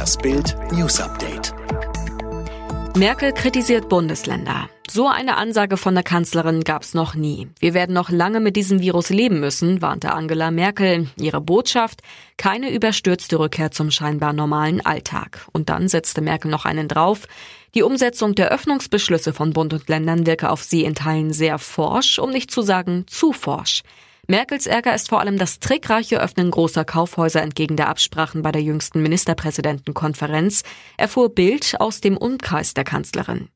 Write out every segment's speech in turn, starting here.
Das Bild News Update. Merkel kritisiert Bundesländer. So eine Ansage von der Kanzlerin gab's noch nie. Wir werden noch lange mit diesem Virus leben müssen, warnte Angela Merkel. Ihre Botschaft, keine überstürzte Rückkehr zum scheinbar normalen Alltag. Und dann setzte Merkel noch einen drauf. Die Umsetzung der Öffnungsbeschlüsse von Bund und Ländern wirke auf sie in Teilen sehr forsch, um nicht zu sagen zu forsch. Merkels Ärger ist vor allem das trickreiche Öffnen großer Kaufhäuser entgegen der Absprachen bei der jüngsten Ministerpräsidentenkonferenz, erfuhr Bild aus dem Umkreis der Kanzlerin.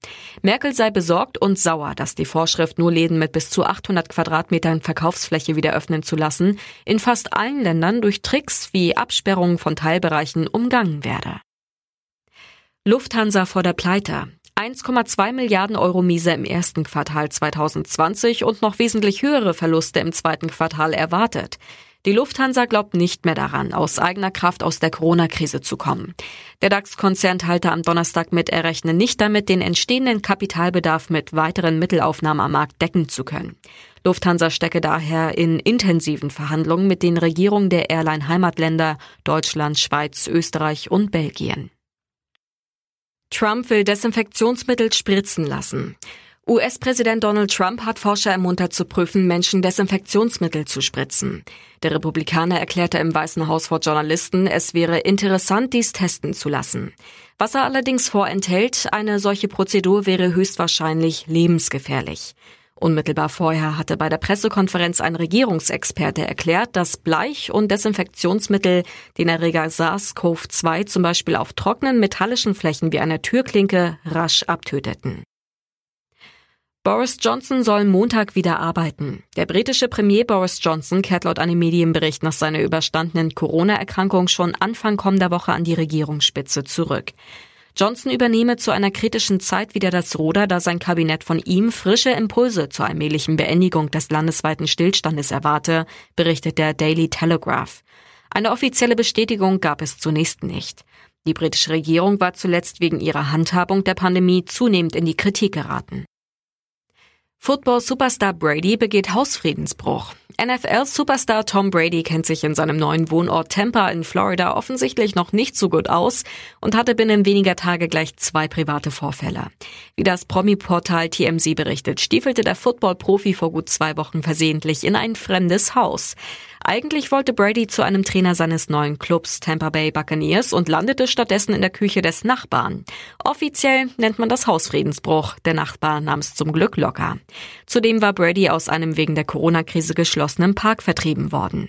Merkel sei besorgt und sauer, dass die Vorschrift, nur Läden mit bis zu 800 Quadratmetern Verkaufsfläche wieder öffnen zu lassen, in fast allen Ländern durch Tricks wie Absperrungen von Teilbereichen umgangen werde. Lufthansa vor der Pleite. 1,2 Milliarden Euro Miese im ersten Quartal 2020 und noch wesentlich höhere Verluste im zweiten Quartal erwartet. Die Lufthansa glaubt nicht mehr daran, aus eigener Kraft aus der Corona-Krise zu kommen. Der DAX-Konzern teilte am Donnerstag mit, er rechne nicht damit, den entstehenden Kapitalbedarf mit weiteren Mittelaufnahmen am Markt decken zu können. Lufthansa stecke daher in intensiven Verhandlungen mit den Regierungen der Airline-Heimatländer Deutschland, Schweiz, Österreich und Belgien. Trump will Desinfektionsmittel spritzen lassen. US-Präsident Donald Trump hat Forscher ermuntert zu prüfen, Menschen Desinfektionsmittel zu spritzen. Der Republikaner erklärte im Weißen Haus vor Journalisten, es wäre interessant, dies testen zu lassen. Was er allerdings vorenthält, eine solche Prozedur wäre höchstwahrscheinlich lebensgefährlich. Unmittelbar vorher hatte bei der Pressekonferenz ein Regierungsexperte erklärt, dass Bleich- und Desinfektionsmittel den Erreger SARS-CoV-2 zum Beispiel auf trockenen metallischen Flächen wie einer Türklinke rasch abtöteten. Boris Johnson soll Montag wieder arbeiten. Der britische Premier Boris Johnson kehrt laut einem Medienbericht nach seiner überstandenen Corona-Erkrankung schon Anfang kommender Woche an die Regierungsspitze zurück. Johnson übernehme zu einer kritischen Zeit wieder das Ruder, da sein Kabinett von ihm frische Impulse zur allmählichen Beendigung des landesweiten Stillstandes erwarte, berichtet der Daily Telegraph. Eine offizielle Bestätigung gab es zunächst nicht. Die britische Regierung war zuletzt wegen ihrer Handhabung der Pandemie zunehmend in die Kritik geraten. Football-Superstar Brady begeht Hausfriedensbruch. NFL-Superstar Tom Brady kennt sich in seinem neuen Wohnort Tampa in Florida offensichtlich noch nicht so gut aus und hatte binnen weniger Tage gleich zwei private Vorfälle. Wie das Promi-Portal TMZ berichtet, stiefelte der Football-Profi vor gut zwei Wochen versehentlich in ein fremdes Haus. Eigentlich wollte Brady zu einem Trainer seines neuen Clubs Tampa Bay Buccaneers und landete stattdessen in der Küche des Nachbarn. Offiziell nennt man das Hausfriedensbruch. Der Nachbar nahm es zum Glück locker. Zudem war Brady aus einem wegen der Corona-Krise geschlossenen Park vertrieben worden.